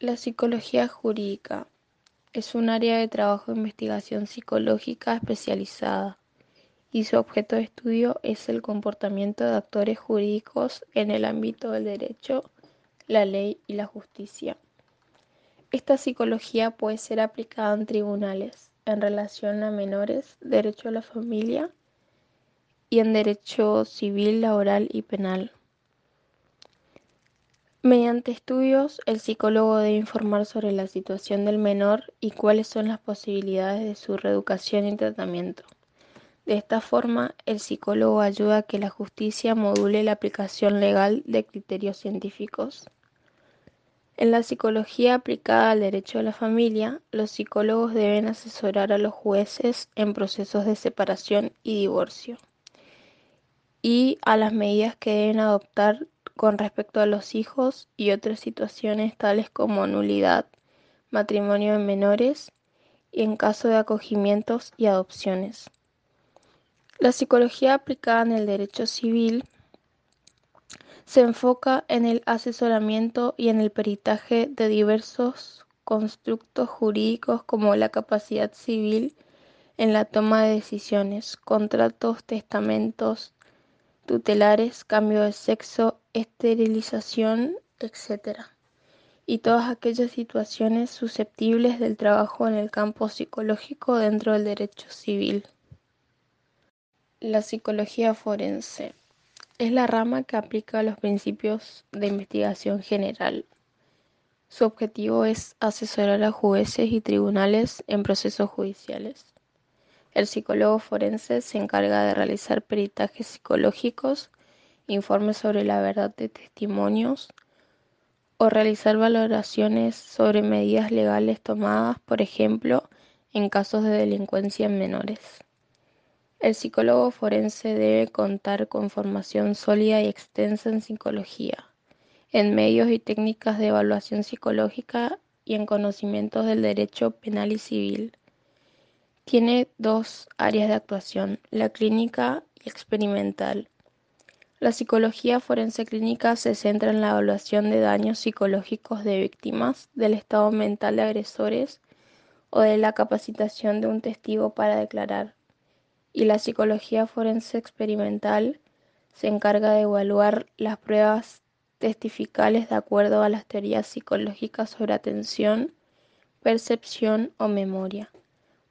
La psicología jurídica es un área de trabajo de investigación psicológica especializada y su objeto de estudio es el comportamiento de actores jurídicos en el ámbito del derecho, la ley y la justicia. Esta psicología puede ser aplicada en tribunales en relación a menores, derecho a la familia y en derecho civil, laboral y penal. Mediante estudios, el psicólogo debe informar sobre la situación del menor y cuáles son las posibilidades de su reeducación y tratamiento. De esta forma, el psicólogo ayuda a que la justicia module la aplicación legal de criterios científicos. En la psicología aplicada al derecho a la familia, los psicólogos deben asesorar a los jueces en procesos de separación y divorcio y a las medidas que deben adoptar con respecto a los hijos y otras situaciones tales como nulidad, matrimonio de menores y en caso de acogimientos y adopciones. La psicología aplicada en el derecho civil se enfoca en el asesoramiento y en el peritaje de diversos constructos jurídicos como la capacidad civil en la toma de decisiones, contratos, testamentos, tutelares, cambio de sexo, esterilización, etc. Y todas aquellas situaciones susceptibles del trabajo en el campo psicológico dentro del derecho civil. La psicología forense es la rama que aplica los principios de investigación general. Su objetivo es asesorar a jueces y tribunales en procesos judiciales. El psicólogo forense se encarga de realizar peritajes psicológicos, informes sobre la verdad de testimonios o realizar valoraciones sobre medidas legales tomadas, por ejemplo, en casos de delincuencia en menores. El psicólogo forense debe contar con formación sólida y extensa en psicología, en medios y técnicas de evaluación psicológica y en conocimientos del derecho penal y civil. Tiene dos áreas de actuación, la clínica y experimental. La psicología forense clínica se centra en la evaluación de daños psicológicos de víctimas, del estado mental de agresores o de la capacitación de un testigo para declarar. Y la psicología forense experimental se encarga de evaluar las pruebas testificales de acuerdo a las teorías psicológicas sobre atención, percepción o memoria.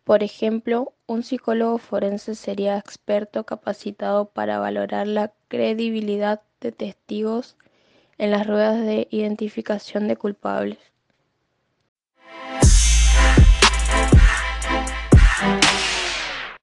Por ejemplo, un psicólogo forense sería experto capacitado para valorar la credibilidad de testigos en las ruedas de identificación de culpables.